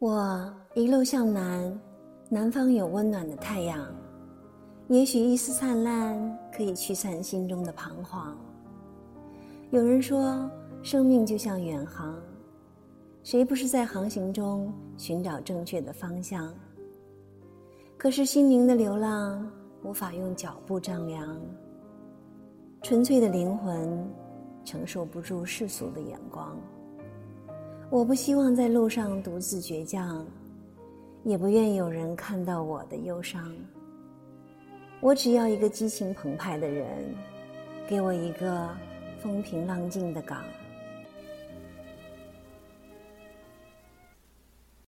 我一路向南，南方有温暖的太阳，也许一丝灿烂可以驱散心中的彷徨。有人说，生命就像远航，谁不是在航行中寻找正确的方向？可是心灵的流浪无法用脚步丈量，纯粹的灵魂承受不住世俗的眼光。我不希望在路上独自倔强，也不愿有人看到我的忧伤。我只要一个激情澎湃的人，给我一个风平浪静的港。